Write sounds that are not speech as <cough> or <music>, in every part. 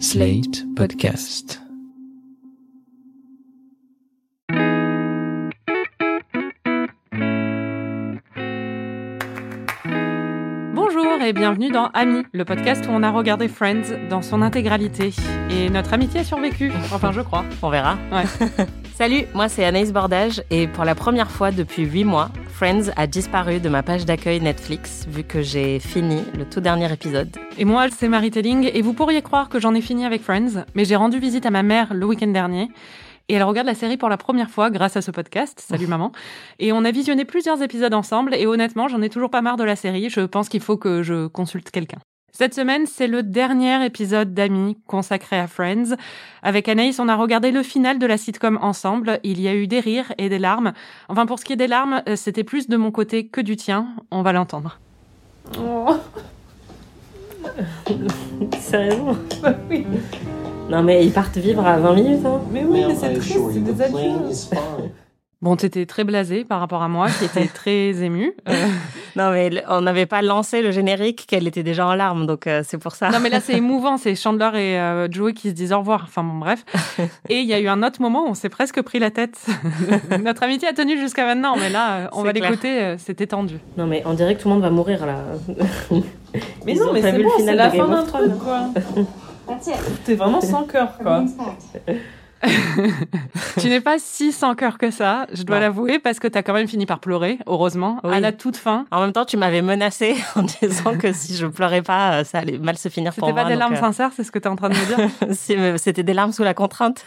Slate Podcast. Bonjour et bienvenue dans Ami, le podcast où on a regardé Friends dans son intégralité. Et notre amitié a survécu. Enfin, je crois. On verra. Ouais. <laughs> Salut, moi c'est Anaïs Bordage et pour la première fois depuis 8 mois, Friends a disparu de ma page d'accueil Netflix vu que j'ai fini le tout dernier épisode. Et moi, c'est Marie Telling. Et vous pourriez croire que j'en ai fini avec Friends, mais j'ai rendu visite à ma mère le week-end dernier. Et elle regarde la série pour la première fois grâce à ce podcast. Salut maman. Et on a visionné plusieurs épisodes ensemble. Et honnêtement, j'en ai toujours pas marre de la série. Je pense qu'il faut que je consulte quelqu'un. Cette semaine, c'est le dernier épisode d'Amis consacré à Friends. Avec Anaïs, on a regardé le final de la sitcom ensemble. Il y a eu des rires et des larmes. Enfin, pour ce qui est des larmes, euh, c'était plus de mon côté que du tien. On va l'entendre. <laughs> Sérieusement Oui. Non mais ils partent vivre à 20 minutes. Hein. Mais oui, mais c'est triste, c'est des adultes. Bon, t'étais très blasé par rapport à moi, qui était <laughs> très ému. Euh, Non mais on n'avait pas lancé le générique qu'elle était déjà en larmes donc euh, c'est pour ça. non, mais là, c'est <laughs> émouvant. C'est Chandler et euh, Joey qui se disent au revoir. Enfin, bon, bref. <laughs> Et il y a eu un autre moment où on s'est presque pris la tête. Notre amitié a tenu jusqu'à maintenant, mais là, on va l'écouter. C'était tendu. Non mais on dirait que tout le monde va mourir là. Mais Ils non, mais c'est vu le bon, final c'est la fin d'un truc, quoi. T'es vraiment sans cœur, quoi. <laughs> Tu n'es pas si sans cœur que ça, je dois l'avouer, parce que t'as quand même fini par pleurer, heureusement, Oui. à la toute fin. En même temps tu m'avais menacé <laughs> en disant que si je pleurais pas euh, ça allait mal se finir pour C'était moi. pas des larmes euh, sincères, c'est ce que t'es en train de me dire <laughs> C'était des larmes sous la contrainte.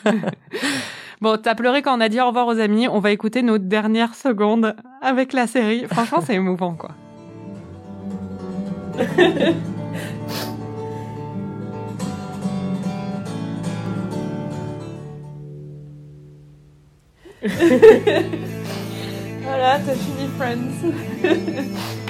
Bon, t'as pleuré quand on a dit au revoir aux amis. On va écouter nos dernières secondes avec la série. Franchement, c'est émouvant, quoi. <laughs> Voilà, t'as fini Friends. <laughs>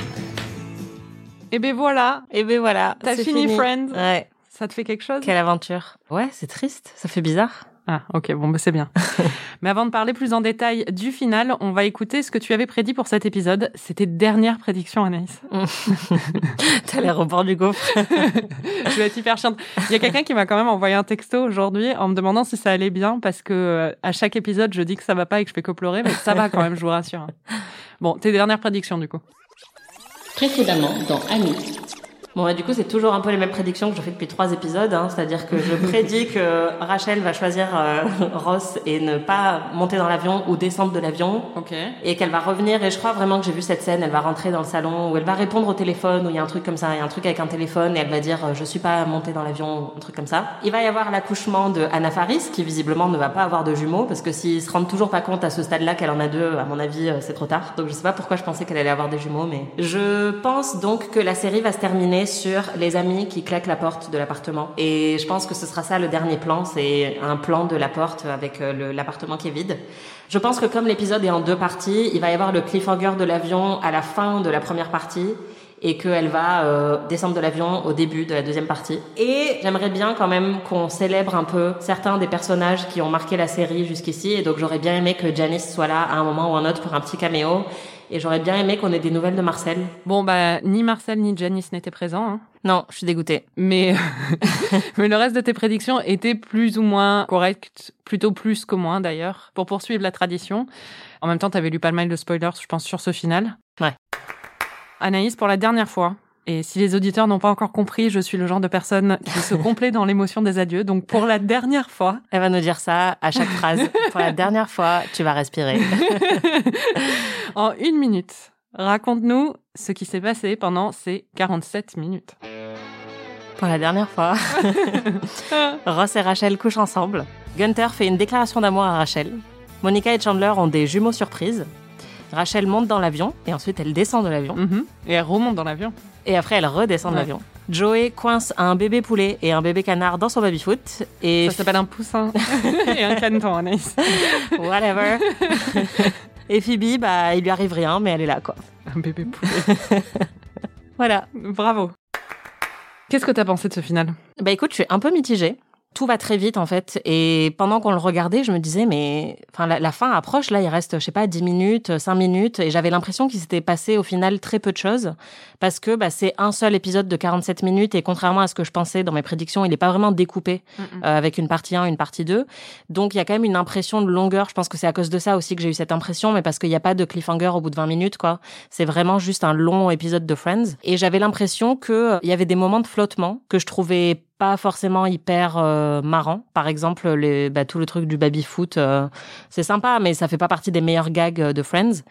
Et ben voilà, Et ben voilà. t'as c'est fini, Friends. Ouais. Ça te fait quelque chose? Quelle aventure. Ouais, c'est triste, ça fait bizarre. Ah, ok, bon, bah, c'est bien. <laughs> Mais avant de parler plus en détail du final, on va écouter ce que tu avais prédit pour cet épisode. C'était dernière prédiction, Anaïs. <laughs> T'as l'air au bord du gouffre. <laughs> Je vais être hyper chiante. Il y a quelqu'un qui m'a quand même envoyé un texto aujourd'hui en me demandant si ça allait bien parce que euh, à chaque épisode, je dis que ça va pas et que je fais que pleurer, mais ça va quand même, je vous rassure. Bon, tes dernières prédictions, du coup. Précédemment dans Annie. Bon, bah, du coup, c'est toujours un peu les mêmes prédictions que je fais depuis trois épisodes. hein. C'est-à-dire que je prédis que Rachel va choisir euh, Ross et ne pas monter dans l'avion ou descendre de l'avion. Ok. Et qu'elle va revenir, et je crois vraiment que j'ai vu cette scène, elle va rentrer dans le salon, où elle va répondre au téléphone, où il y a un truc comme ça, il y a un truc avec un téléphone, et elle va dire euh, « je suis pas montée dans l'avion », un truc comme ça. Il va y avoir l'accouchement de Anna Faris, qui visiblement ne va pas avoir de jumeaux, parce que s'ils se rendent toujours pas compte à ce stade-là qu'elle en a deux, à mon avis, euh, c'est trop tard. Donc je sais pas pourquoi je pensais qu'elle allait avoir des jumeaux, mais... Je pense donc que la série va se terminer sur les amis qui claquent la porte de l'appartement. Et je pense que ce sera ça le dernier plan, c'est un plan de la porte avec euh, l'appartement qui est vide. Je pense que comme l'épisode est en deux parties, il va y avoir le cliffhanger de l'avion à la fin de la première partie et qu'elle va euh, descendre de l'avion au début de la deuxième partie. Et j'aimerais bien quand même qu'on célèbre un peu certains des personnages qui ont marqué la série jusqu'ici. Et donc j'aurais bien aimé que Janice soit là à un moment ou un autre pour un petit caméo. Et j'aurais bien aimé qu'on ait des nouvelles de Marcel. Bon, bah, ni Marcel ni Janice n'étaient présents, hein. Non, je suis dégoûtée. Mais, <laughs> mais le reste de tes prédictions étaient plus ou moins correctes, plutôt plus que moins d'ailleurs, pour poursuivre la tradition. En même temps, t'avais lu pas mal de spoilers, je pense, sur ce final. Ouais. Anaïs, pour la dernière fois, et si les auditeurs n'ont pas encore compris, je suis le genre de personne qui se complaît dans l'émotion des adieux. Donc, pour la dernière fois, Elle va nous dire ça à chaque phrase. Pour la dernière fois, tu vas respirer. <laughs> en une minute, raconte-nous ce qui s'est passé pendant ces 47 minutes. Pour la dernière fois, <laughs> Ross et Rachel couchent ensemble. Gunther fait une déclaration d'amour à Rachel. Monica et Chandler ont des jumeaux surprises. Rachel monte dans l'avion et ensuite elle descend de l'avion. Mhm. Et elle remonte dans l'avion. Et après elle redescend de Ouais. l'avion. Joey coince un bébé poulet et un bébé canard dans son baby-foot. Et Ça s'appelle un poussin <laughs> et un caneton, Anaïs. whatever. <laughs> et Phoebe, bah, il lui arrive rien, mais elle est là, quoi. Un bébé poulet. <laughs> Voilà. Bravo. Qu'est-ce que t'as pensé de ce final? Bah écoute, je suis un peu mitigée. Tout va très vite en fait. Et pendant qu'on le regardait, je me disais, mais enfin, la, la fin approche, là, il reste, je sais pas, 10 minutes, 5 minutes. Et j'avais l'impression qu'il s'était passé au final très peu de choses. Parce que bah, c'est un seul épisode de 47 minutes. Et contrairement à ce que je pensais dans mes prédictions, il n'est pas vraiment découpé Mm, mm. euh, avec une partie 1, une partie 2. Donc il y a quand même une impression de longueur. Je pense que c'est à cause de ça aussi que j'ai eu cette impression, mais parce qu'il n'y a pas de cliffhanger au bout de 20 minutes, quoi. C'est vraiment juste un long épisode de Friends. Et j'avais l'impression que euh, il y avait des moments de flottement que je trouvais pas forcément hyper euh, marrant. Par exemple, les, bah, tout le truc du baby foot, euh, c'est sympa, mais ça fait pas partie des meilleurs gags euh, de Friends.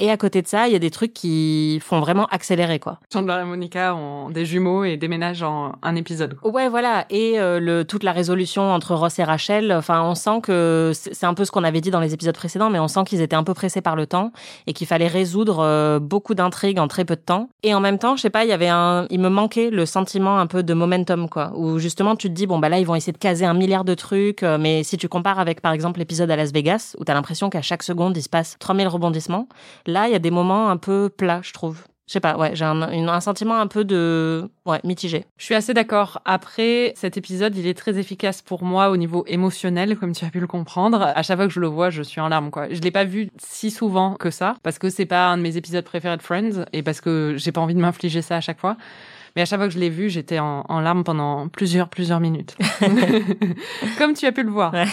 Et à côté de ça, il y a des trucs qui font vraiment accélérer, quoi. Chandler et Monica ont des jumeaux et déménagent en un épisode. Ouais, voilà. Et euh, le, toute la résolution entre Ross et Rachel, enfin, on sent que c'est c'est un peu ce qu'on avait dit dans les épisodes précédents, mais on sent qu'ils étaient un peu pressés par le temps et qu'il fallait résoudre euh, beaucoup d'intrigues en très peu de temps. Et en même temps, je sais pas, il y avait un, il me manquait le sentiment un peu de momentum, quoi, où justement tu te dis bon bah là ils vont essayer de caser un milliard de trucs, euh, mais si tu compares avec par exemple l'épisode à Las Vegas où t'as l'impression qu'à chaque seconde il se passe 3000 rebondissements, là il y a des moments un peu plats, je trouve. Je sais pas, ouais, j'ai un, un sentiment un peu de, ouais, mitigé. Je suis assez d'accord. Après, cet épisode, il est très efficace pour moi au niveau émotionnel, comme tu as pu le comprendre. À chaque fois que je le vois, je suis en larmes, quoi. Je l'ai pas vu si souvent que ça, parce que c'est pas un de mes épisodes préférés de Friends, et parce que j'ai pas envie de m'infliger ça à chaque fois. Mais à chaque fois que je l'ai vu, j'étais en, en larmes pendant plusieurs, plusieurs minutes. <laughs> <laughs> comme tu as pu le voir. Ouais.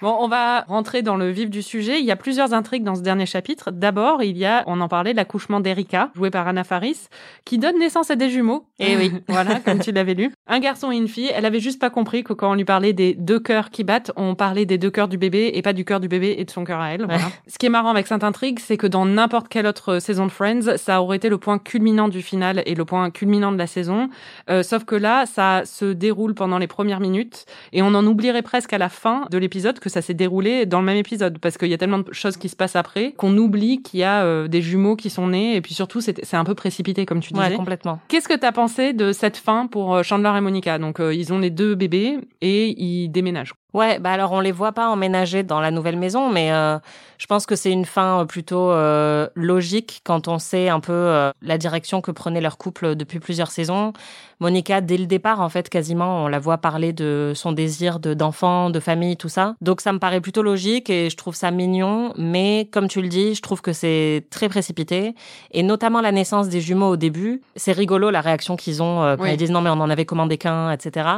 Bon, on va rentrer dans le vif du sujet. Il y a plusieurs intrigues dans ce dernier chapitre. D'abord, il y a, on en parlait, l'accouchement d'Erika, joué par Anna Faris, qui donne naissance à des jumeaux. Eh oui. <laughs> voilà, comme tu l'avais lu. Un garçon et une fille. Elle avait juste pas compris que quand on lui parlait des deux cœurs qui battent, on parlait des deux cœurs du bébé et pas du cœur du bébé et de son cœur à elle. Voilà. Ce qui est marrant avec cette intrigue, c'est que dans n'importe quelle autre saison de Friends, ça aurait été le point culminant du final et le point culminant de la saison. Euh, sauf que là, ça se déroule pendant les premières minutes et on en oublierait presque à la fin de l'épisode que ça s'est déroulé dans le même épisode parce qu'il y a tellement de choses qui se passent après qu'on oublie qu'il y a euh, des jumeaux qui sont nés et puis surtout c'est un peu précipité comme tu disais. Ouais, complètement. Qu'est-ce que t'as pensé de cette fin pour euh, Chandler Monica Donc euh, ils ont les deux bébés et ils déménagent. Ouais, bah alors on les voit pas emménager dans la nouvelle maison, mais euh, je pense que c'est une fin euh, plutôt euh, logique quand on sait un peu euh, la direction que prenait leur couple depuis plusieurs saisons. Monica, dès le départ, en fait, quasiment, on la voit parler de son désir de d'enfant, de famille, tout ça. Donc ça me paraît plutôt logique et je trouve ça mignon, mais comme tu le dis, je trouve que c'est très précipité et notamment la naissance des jumeaux au début. C'est rigolo la réaction qu'ils ont quand Oui. ils disent non mais on en avait commandé qu'un, etc.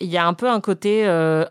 Il y a un peu un côté euh,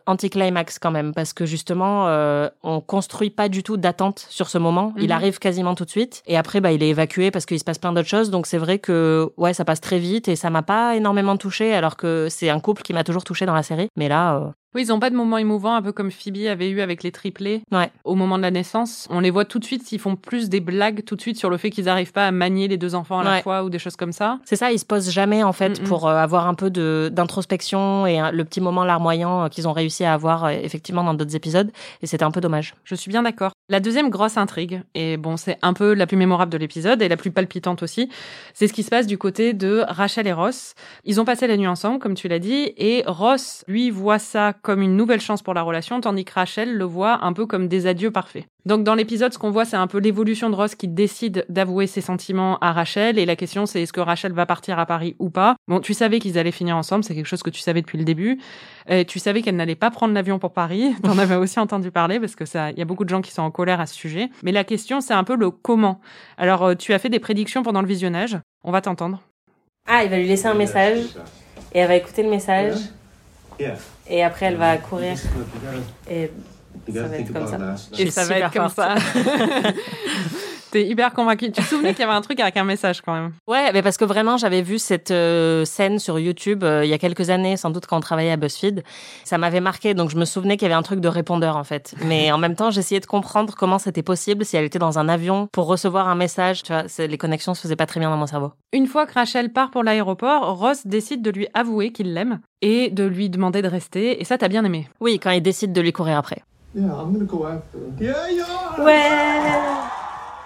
anticlimax quand même parce que justement euh, on construit pas du tout d'attente sur ce moment. Il Mhm. arrive quasiment tout de suite et après bah il est évacué parce qu'il se passe plein d'autres choses. Donc c'est vrai que ouais ça passe très vite et ça m'a pas énormément touché alors que c'est un couple qui m'a toujours touché dans la série. Mais là euh, Oui, ils ont pas de moments émouvants, un peu comme Phoebe avait eu avec les triplés Ouais. au moment de la naissance. On les voit tout de suite, ils font plus des blagues tout de suite sur le fait qu'ils n'arrivent pas à manier les deux enfants à la fois ou des choses comme ça. c'est ça, ils se posent jamais en fait pour euh, avoir un peu d'introspection et le petit moment larmoyant euh, qu'ils ont réussi à avoir euh, effectivement dans d'autres épisodes et c'était un peu dommage. Je suis bien d'accord. La deuxième grosse intrigue, et bon, c'est un peu la plus mémorable de l'épisode et la plus palpitante aussi, c'est ce qui se passe du côté de Rachel et Ross. Ils ont passé la nuit ensemble, comme tu l'as dit, et Ross, lui, voit ça comme une nouvelle chance pour la relation, tandis que Rachel le voit un peu comme des adieux parfaits. Donc dans l'épisode, ce qu'on voit, c'est un peu l'évolution de Ross qui décide d'avouer ses sentiments à Rachel, et la question c'est est-ce que Rachel va partir à Paris ou pas? Bon, tu savais qu'ils allaient finir ensemble, c'est quelque chose que tu savais depuis le début. Euh, tu savais qu'elle n'allait pas prendre l'avion pour Paris. <laughs> T'en avais aussi entendu parler parce que ça, il y a beaucoup de gens qui sont en colère à ce sujet. Mais la question, c'est un peu le comment. Alors, euh, tu as fait des prédictions pendant le visionnage. On va t'entendre. Ah, il va lui laisser un message et elle va écouter le message et après elle va courir et Ça va être comme ça. Et ça va être comme ça. T'es hyper convaincu. Tu te souvenais qu'il y avait un truc avec un message quand même? Ouais, mais parce que vraiment, j'avais vu cette euh, scène sur YouTube euh, il y a quelques années, sans doute quand on travaillait à BuzzFeed. Ça m'avait marqué, donc je me souvenais qu'il y avait un truc de répondeur en fait. Mais en même temps, j'essayais de comprendre comment c'était possible si elle était dans un avion pour recevoir un message. Tu vois, les connexions se faisaient pas très bien dans mon cerveau. Une fois que Rachel part pour l'aéroport, Ross décide de lui avouer qu'il l'aime et de lui demander de rester. Et ça, t'as bien aimé. Oui, quand il décide de lui courir après. Yeah, I'm gonna go after. Yeah, yeah. Ouais.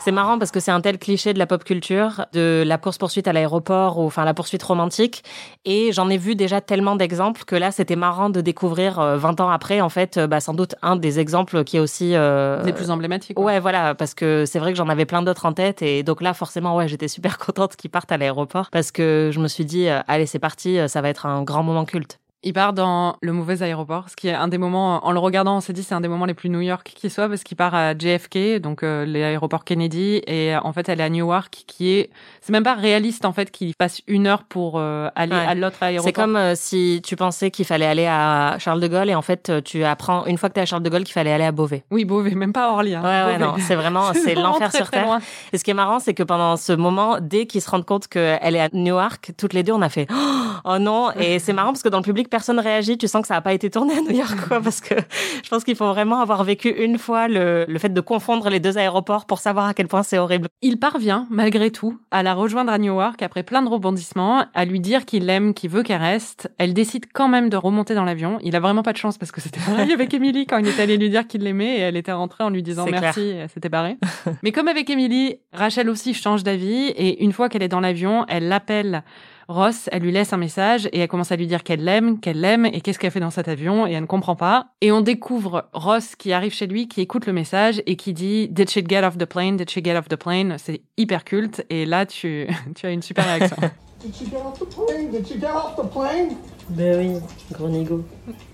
C'est marrant parce que c'est un tel cliché de la pop culture, de la course poursuite à l'aéroport ou enfin la poursuite romantique. Et j'en ai vu déjà tellement d'exemples que là c'était marrant de découvrir euh, 20 ans après en fait, euh, bah, sans doute un des exemples qui est aussi. euh, Des plus emblématiques. quoi. Ouais, voilà, parce que c'est vrai que j'en avais plein d'autres en tête et donc là forcément ouais j'étais super <laughs> contente qu'ils partent à l'aéroport parce que je me suis dit euh, allez c'est parti, euh, ça va être un grand moment culte. Il part dans le mauvais aéroport, ce qui est un des moments, en le regardant, on s'est dit c'est un des moments les plus New York qui soit, parce qu'il part à JFK, donc euh, l'aéroport Kennedy, et euh, en fait elle est à Newark, qui est, c'est même pas réaliste en fait qu'il passe une heure pour euh, aller Ouais. à l'autre aéroport. C'est comme euh, si tu pensais qu'il fallait aller à Charles de Gaulle et en fait tu apprends une fois que tu es à Charles de Gaulle qu'il fallait aller à Beauvais. Oui, Beauvais, même pas Orly. Hein. Ouais, ouais, Beauvais. non, c'est vraiment, <laughs> c'est l'enfer sur terre. loin. Et ce qui est marrant, c'est que pendant ce moment, dès qu'ils se rendent compte qu'elle est à Newark, toutes les deux, on a fait <gasps> oh non. Et c'est marrant parce que dans le public, personne réagit. Tu sens que ça n'a pas été tourné à New York, quoi, <laughs> parce que je pense qu'il faut vraiment avoir vécu une fois le, le fait de confondre les deux aéroports pour savoir à quel point c'est horrible. Il parvient, malgré tout, à la rejoindre à Newark après plein de rebondissements, à lui dire qu'il l'aime, qu'il veut qu'elle reste. Elle décide quand même de remonter dans l'avion. Il a vraiment pas de chance parce que c'était pareil avec Emily quand il est allé lui dire qu'il l'aimait et elle était rentrée en lui disant merci et elle s'était barrée. <laughs> Mais comme avec Emily, Rachel aussi change d'avis et une fois qu'elle est dans l'avion, elle l'appelle Ross, elle lui laisse un message et elle commence à lui dire qu'elle l'aime, qu'elle l'aime et qu'est-ce qu'elle fait dans cet avion et elle ne comprend pas. Et on découvre Ross qui arrive chez lui, qui écoute le message et qui dit Did she get off the plane? Did she get off the plane? C'est hyper culte et là tu, <laughs> tu as une super réaction. <laughs> Did she get off the plane? Did she get off the plane? Ben oui, gros.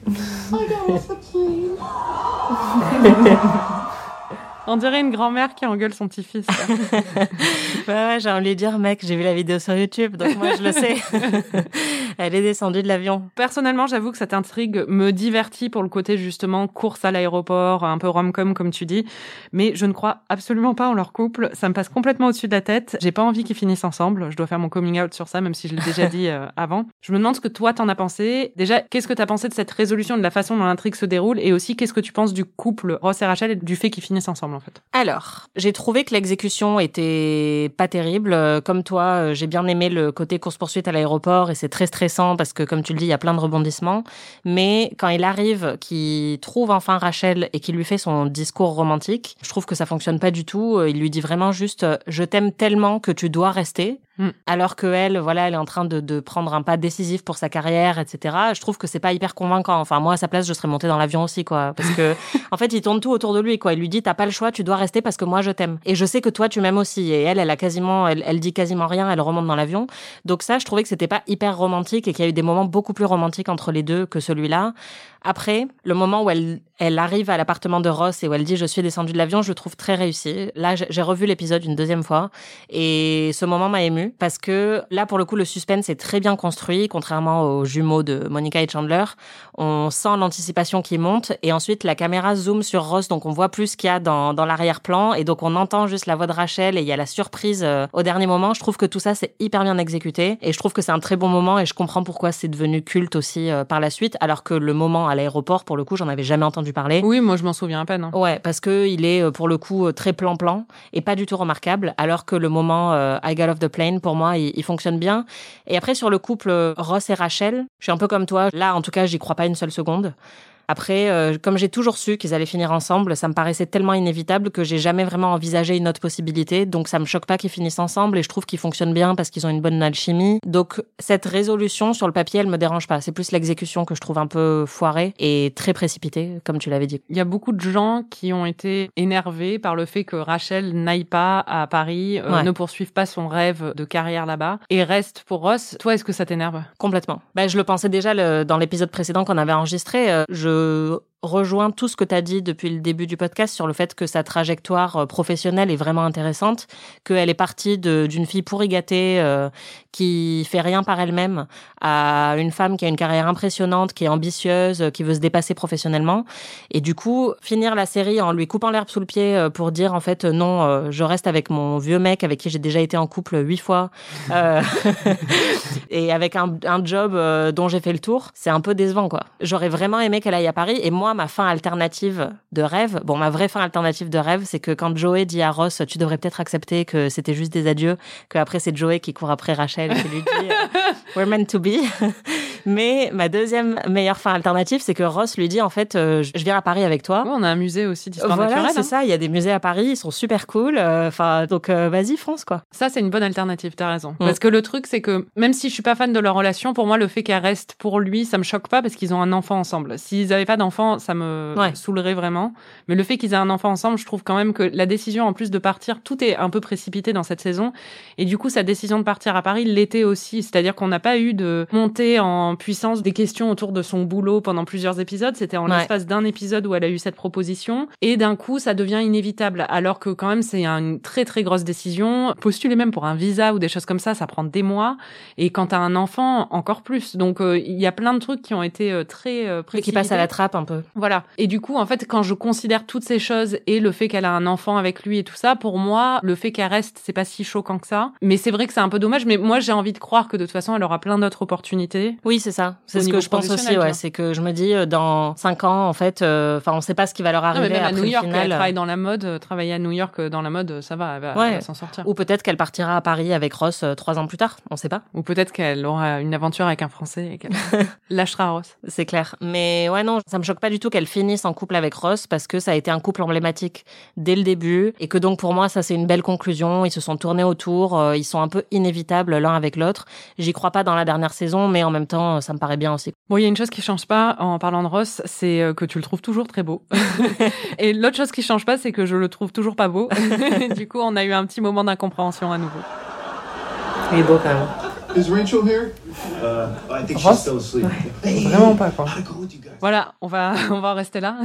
I got off the plane. <laughs> on dirait une grand-mère qui engueule son petit-fils. <laughs> Ouais, ouais, j'ai envie de lui dire, mec, j'ai vu la vidéo sur YouTube, donc moi je le sais. <laughs> Elle est descendue de l'avion. Personnellement, j'avoue que cette intrigue me divertit pour le côté justement course à l'aéroport, un peu rom-com comme tu dis, mais je ne crois absolument pas en leur couple. Ça me passe complètement au-dessus de la tête. J'ai pas envie qu'ils finissent ensemble. Je dois faire mon coming out sur ça, même si je l'ai déjà <laughs> dit euh, avant. Je me demande ce que toi t'en as pensé. Déjà, qu'est-ce que t'as pensé de cette résolution, de la façon dont l'intrigue se déroule, et aussi qu'est-ce que tu penses du couple Ross et Rachel et du fait qu'ils finissent ensemble? Alors, j'ai trouvé que l'exécution était pas terrible. Euh, Comme toi, euh, j'ai bien aimé le côté course-poursuite à l'aéroport et c'est très stressant parce que, comme tu le dis, il y a plein de rebondissements. Mais quand il arrive, qu'il trouve enfin Rachel et qu'il lui fait son discours romantique, je trouve que ça fonctionne pas du tout. Euh, Il lui dit vraiment juste euh, « je t'aime tellement que tu dois rester ». Mm. Alors que elle, voilà, elle est en train de, de prendre un pas décisif pour sa carrière, etc. Je trouve que c'est pas hyper convaincant. Enfin, moi, à sa place, je serais montée dans l'avion aussi, quoi. Parce que, <laughs> en fait, il tourne tout autour de lui, quoi. Il lui dit, t'as pas le choix, tu dois rester parce que moi, je t'aime. Et je sais que toi, tu m'aimes aussi. Et elle, elle a quasiment, elle, elle dit quasiment rien, elle remonte dans l'avion. Donc ça, je trouvais que c'était pas hyper romantique et qu'il y a eu des moments beaucoup plus romantiques entre les deux que celui-là. Après, le moment où elle, elle arrive à l'appartement de Ross et où elle dit je suis descendue de l'avion, je le trouve très réussi. Là, j'ai j'ai revu l'épisode une deuxième fois et ce moment m'a ému parce que là, pour le coup, le suspense est très bien construit, contrairement aux jumeaux de Monica et Chandler. On sent l'anticipation qui monte et ensuite la caméra zoome sur Ross, donc on voit plus ce qu'il y a dans, dans l'arrière-plan et donc on entend juste la voix de Rachel et il y a la surprise euh, au dernier moment. Je trouve que tout ça c'est hyper bien exécuté et je trouve que c'est un très bon moment et je comprends pourquoi c'est devenu culte aussi euh, par la suite, alors que le moment à l'aéroport, pour le coup, j'en avais jamais entendu parler. Oui, moi je m'en souviens à peine. hein. Ouais, parce que il est euh, pour le coup très plan-plan et pas du tout remarquable, alors que le moment euh, I got off the plane pour moi il, il fonctionne bien. Et après sur le couple euh, Ross et Rachel, je suis un peu comme toi. Là en tout cas j'y crois pas une seule seconde. Après, euh, comme j'ai toujours su qu'ils allaient finir ensemble, ça me paraissait tellement inévitable que j'ai jamais vraiment envisagé une autre possibilité. Donc ça me choque pas qu'ils finissent ensemble et je trouve qu'ils fonctionnent bien parce qu'ils ont une bonne alchimie. Donc cette résolution sur le papier, elle me dérange pas. C'est plus l'exécution que je trouve un peu foirée et très précipitée, comme tu l'avais dit. Il y a beaucoup de gens qui ont été énervés par le fait que Rachel n'aille pas à Paris, euh, Ouais. ne poursuive pas son rêve de carrière là-bas et reste pour Ross. Toi, est-ce que ça t'énerve? Complètement. Ben, je le pensais déjà le- dans l'épisode précédent qu'on avait enregistré. euh, je え? Rejoins tout ce que tu as dit depuis le début du podcast sur le fait que sa trajectoire euh, professionnelle est vraiment intéressante, qu'elle est partie d'une fille pourri gâtée euh, qui fait rien par elle-même à une femme qui a une carrière impressionnante, qui est ambitieuse, euh, qui veut se dépasser professionnellement. Et du coup, finir la série en lui coupant l'herbe sous le pied euh, pour dire en fait non, je reste avec mon vieux mec avec qui j'ai déjà été en couple huit fois. <laughs> Et avec un, un job dont j'ai fait le tour, c'est un peu décevant quoi. J'aurais vraiment aimé qu'elle aille à Paris et moi ma fin alternative de rêve, bon ma vraie fin alternative de rêve, c'est que quand Joey dit à Ross tu devrais peut-être accepter que c'était juste des adieux, que après c'est Joey qui court après Rachel et qui lui dit <laughs> we're meant to be. Mais ma deuxième meilleure fin alternative, c'est que Ross lui dit en fait euh, je viens à Paris avec toi. On a un musée aussi d'histoire Voilà, naturelle. c'est hein. ça. Il y a des musées à Paris, ils sont super cool. euh, Enfin, donc euh, vas-y, fonce quoi. Ça, c'est une bonne alternative, t'as raison. Parce que le truc, c'est que même si je suis pas fan de leur relation, pour moi, le fait qu'elle reste pour lui, ça me choque pas parce qu'ils ont un enfant ensemble. S'ils avaient pas d'enfant, ça me Ouais. saoulerait vraiment. Mais le fait qu'ils aient un enfant ensemble, je trouve quand même que la décision, en plus de partir, tout est un peu précipité dans cette saison. Et du coup, sa décision de partir à Paris l'était aussi. C'est-à-dire qu'on n'a pas eu de montée en en puissance des questions autour de son boulot pendant plusieurs épisodes. C'était en Ouais. l'espace d'un épisode où elle a eu cette proposition. Et d'un coup, ça devient inévitable. Alors que quand même, c'est une très très grosse décision. Postuler même pour un visa ou des choses comme ça, ça prend des mois. Et quand t'as un enfant, encore plus. Donc euh, il y a plein de trucs qui ont été euh, très euh, Et qui passe à la trappe un peu. Voilà. Et du coup, en fait, quand je considère toutes ces choses et le fait qu'elle a un enfant avec lui et tout ça, pour moi, le fait qu'elle reste, c'est pas si choquant que ça. Mais c'est vrai que c'est un peu dommage. Mais moi, j'ai envie de croire que de toute façon, elle aura plein d'autres opportunités. Oui, c'est ça. C'est ce que je pense aussi. Ouais, c'est que je me dis euh, dans cinq ans, en fait, euh, enfin, on sait pas ce qui va leur Non, mais arriver même à après New le York, elle travaille dans la mode, euh, travailler à New York dans la mode, ça va, elle va, Ouais. s'en sortir. Ou peut-être qu'elle partira à Paris avec Ross euh, trois ans plus tard. On sait pas. Ou peut-être qu'elle aura une aventure avec un Français et qu'elle <laughs> lâchera Ross. C'est clair. Mais ouais, non, ça me choque pas du tout qu'elle finisse en couple avec Ross parce que ça a été un couple emblématique dès le début et que donc pour moi, ça c'est une belle conclusion. Ils se sont tournés autour, euh, ils sont un peu inévitables l'un avec l'autre. J'y crois pas dans la dernière saison, mais en même temps, ça me paraît bien aussi. Bon, il y a une chose qui change pas en parlant de Ross, c'est euh, que tu le trouves toujours très beau. <laughs> et l'autre chose qui change pas, c'est que je le trouve toujours pas beau. <laughs> du coup, on a eu un petit moment d'incompréhension à nouveau. Il est beau quand même. Is Rachel here? Uh, I think Ross? she's still asleep. Vraiment pas, quoi. Voilà, on va, on va en rester là.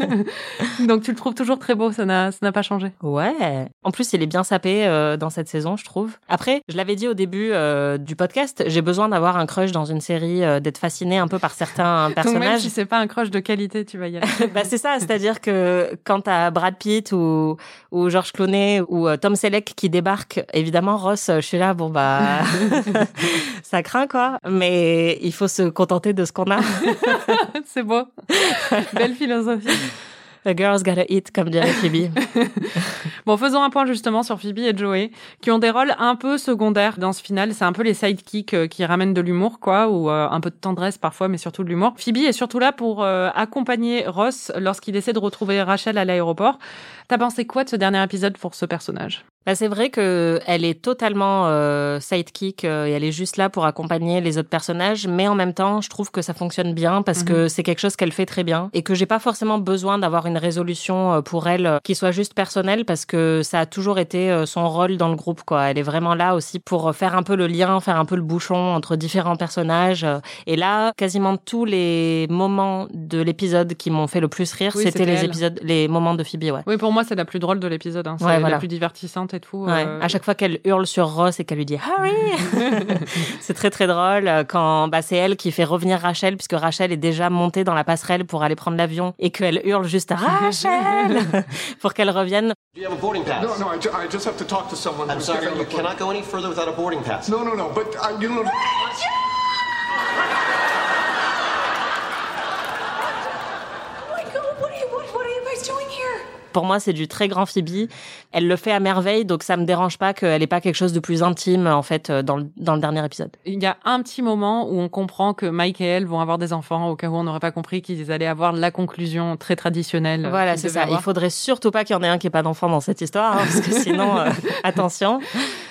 <laughs> Donc, tu le trouves toujours très beau, ça n'a, ça n'a pas changé. Ouais. En plus, il est bien sapé euh, dans cette saison, je trouve. Après, je l'avais dit au début euh, du podcast, j'ai besoin d'avoir un crush dans une série, euh, d'être fasciné un peu par certains <laughs> Donc, même personnages. si c'est pas un crush de qualité, tu vas y aller. <laughs> bah c'est ça, c'est-à-dire que quand t'as Brad Pitt ou ou George Clooney ou euh, Tom Selleck qui débarquent, évidemment Ross, je suis là, bon bah ça craint quoi, mais il faut se contenter de ce qu'on a. <laughs> c'est beau. Belle <laughs> philosophie. A girl's gotta eat, comme dirait Phoebe. <laughs> Bon, faisons un point justement sur Phoebe et Joey, qui ont des rôles un peu secondaires dans ce final. C'est un peu les sidekicks euh, qui ramènent de l'humour, quoi, ou euh, un peu de tendresse parfois, mais surtout de l'humour. Phoebe est surtout là pour euh, accompagner Ross lorsqu'il essaie de retrouver Rachel à l'aéroport. T'as pensé quoi de ce dernier épisode pour ce personnage? Bah, c'est vrai que elle est totalement euh, sidekick euh, et elle est juste là pour accompagner les autres personnages, mais en même temps, je trouve que ça fonctionne bien parce que c'est quelque chose qu'elle fait très bien et que j'ai pas forcément besoin d'avoir une résolution euh, pour elle euh, qui soit juste personnelle parce que ça a toujours été euh, son rôle dans le groupe quoi. Elle est vraiment là aussi pour faire un peu le lien, faire un peu le bouchon entre différents personnages et là, quasiment tous les moments de l'épisode qui m'ont fait le plus rire, Oui, c'était c'était les elle. épisodes les moments de Phoebe, ouais. Oui, pour moi, c'est la plus drôle de l'épisode. Hein. C'est Ouais, la voilà. plus divertissante et tout. Ouais. euh, À chaque fois qu'elle hurle sur Ross et qu'elle lui dit Harry, <laughs> <laughs> c'est très très drôle euh, quand bah, c'est elle qui fait revenir Rachel puisque Rachel est déjà montée dans la passerelle pour aller prendre l'avion et qu'elle hurle juste <laughs> Rachel pour qu'elle revienne. Do you have a boarding pass? No, no, I, ju- I just have to talk to someone. I'm who's sorry, you cannot go any further without a boarding pass. No, no, no, but I, you know. Oh my god, what are you, what, what are you guys doing here? Pour moi, c'est du très grand Phoebe. Elle le fait à merveille, donc ça me dérange pas qu'elle ait pas quelque chose de plus intime en fait euh, dans le, dans le dernier épisode. Il y a un petit moment où on comprend que Mike et elle vont avoir des enfants, au cas où on n'aurait pas compris qu'ils allaient avoir la conclusion très traditionnelle. euh, Voilà, c'est ça. avoir. Il faudrait surtout pas qu'il y en ait un qui ait pas d'enfant dans cette histoire, hein, parce que <laughs> sinon, euh, attention.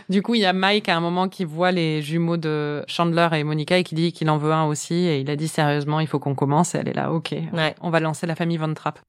Du coup, il y a Mike à un moment qui voit les jumeaux de Chandler et Monica et qui dit qu'il en veut un aussi. Et il a dit sérieusement, il faut qu'on commence. Et elle est là, ok, Ouais. on va lancer la famille Von Trapp.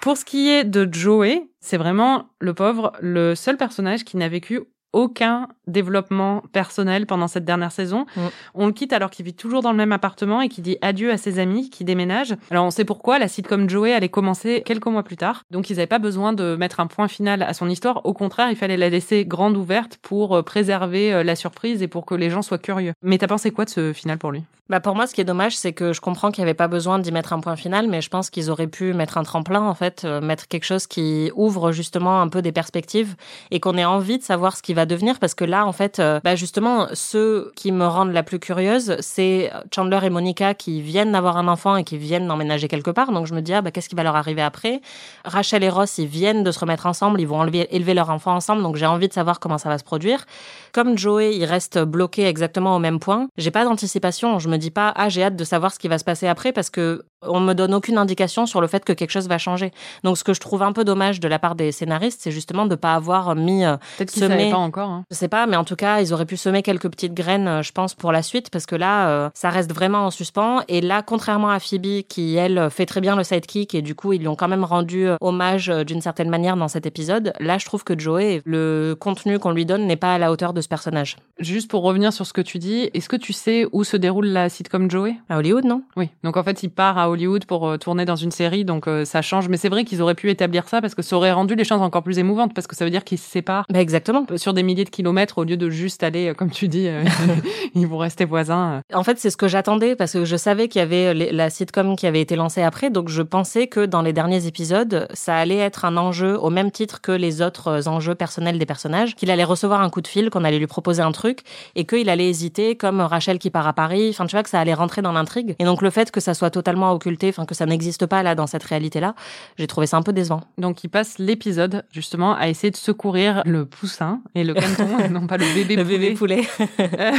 Pour ce qui est de Joey, c'est vraiment le pauvre, le seul personnage qui n'a vécu aucun développement personnel pendant cette dernière saison. Mm. On le quitte alors qu'il vit toujours dans le même appartement et qui dit adieu à ses amis, qui déménage. Alors on sait pourquoi, la sitcom Joey allait commencer quelques mois plus tard. Donc ils n'avaient pas besoin de mettre un point final à son histoire. Au contraire, il fallait la laisser grande ouverte pour euh, préserver euh, la surprise et pour que les gens soient curieux. Mais t'as pensé quoi de ce final pour lui? Bah pour moi, ce qui est dommage, c'est que je comprends qu'il n'y avait pas besoin d'y mettre un point final, mais je pense qu'ils auraient pu mettre un tremplin, en fait, euh, mettre quelque chose qui ouvre justement un peu des perspectives et qu'on ait envie de savoir ce qui va devenir, parce que là, en fait, euh, bah justement, ceux qui me rendent la plus curieuse, c'est Chandler et Monica qui viennent d'avoir un enfant et qui viennent d'emménager quelque part. Donc je me dis, ah, bah, qu'est-ce qui va leur arriver après? Rachel et Ross, ils viennent de se remettre ensemble, ils vont enlever- élever leur enfant ensemble, donc j'ai envie de savoir comment ça va se produire. Comme Joey, il reste bloqué exactement au même point, j'ai pas d'anticipation. Je me dis pas, ah, j'ai hâte de savoir ce qui va se passer après parce que On me donne aucune indication sur le fait que quelque chose va changer. Donc, ce que je trouve un peu dommage de la part des scénaristes, c'est justement de pas avoir mis euh, Peut-être qu'ils pas encore. hein. Je sais pas, mais en tout cas, ils auraient pu semer quelques petites graines, euh, je pense, pour la suite, parce que là, euh, ça reste vraiment en suspens. Et là, contrairement à Phoebe, qui, elle, fait très bien le sidekick, et du coup, ils lui ont quand même rendu hommage d'une certaine manière dans cet épisode, là, je trouve que Joey, le contenu qu'on lui donne n'est pas à la hauteur de ce personnage. Juste pour revenir sur ce que tu dis, est-ce que tu sais où se déroule la sitcom Joey? À Hollywood, non? Oui. Donc en fait, il part à Hollywood pour euh, tourner dans une série, donc euh, ça change. Mais c'est vrai qu'ils auraient pu établir ça parce que ça aurait rendu les choses encore plus émouvantes, parce que ça veut dire qu'ils se séparent Bah, exactement. euh, sur des milliers de kilomètres au lieu de juste aller, comme tu dis, <laughs> <laughs> ils vont rester voisins. En fait, c'est ce que j'attendais parce que je savais qu'il y avait la sitcom qui avait été lancée après, donc je pensais que dans les derniers épisodes, ça allait être un enjeu au même titre que les autres enjeux personnels des personnages, qu'il allait recevoir un coup de fil, qu'on allait lui proposer un truc et qu'il allait hésiter, comme Rachel qui part à Paris. Enfin, tu vois que ça allait rentrer dans l'intrigue. Et donc le fait que ça soit totalement occulté, enfin que ça n'existe pas là dans cette réalité-là, j'ai trouvé ça un peu décevant. Donc il passe l'épisode justement à essayer de secourir le poussin et le canton, et <laughs> non pas le bébé Le poulet. bébé poulet. Euh,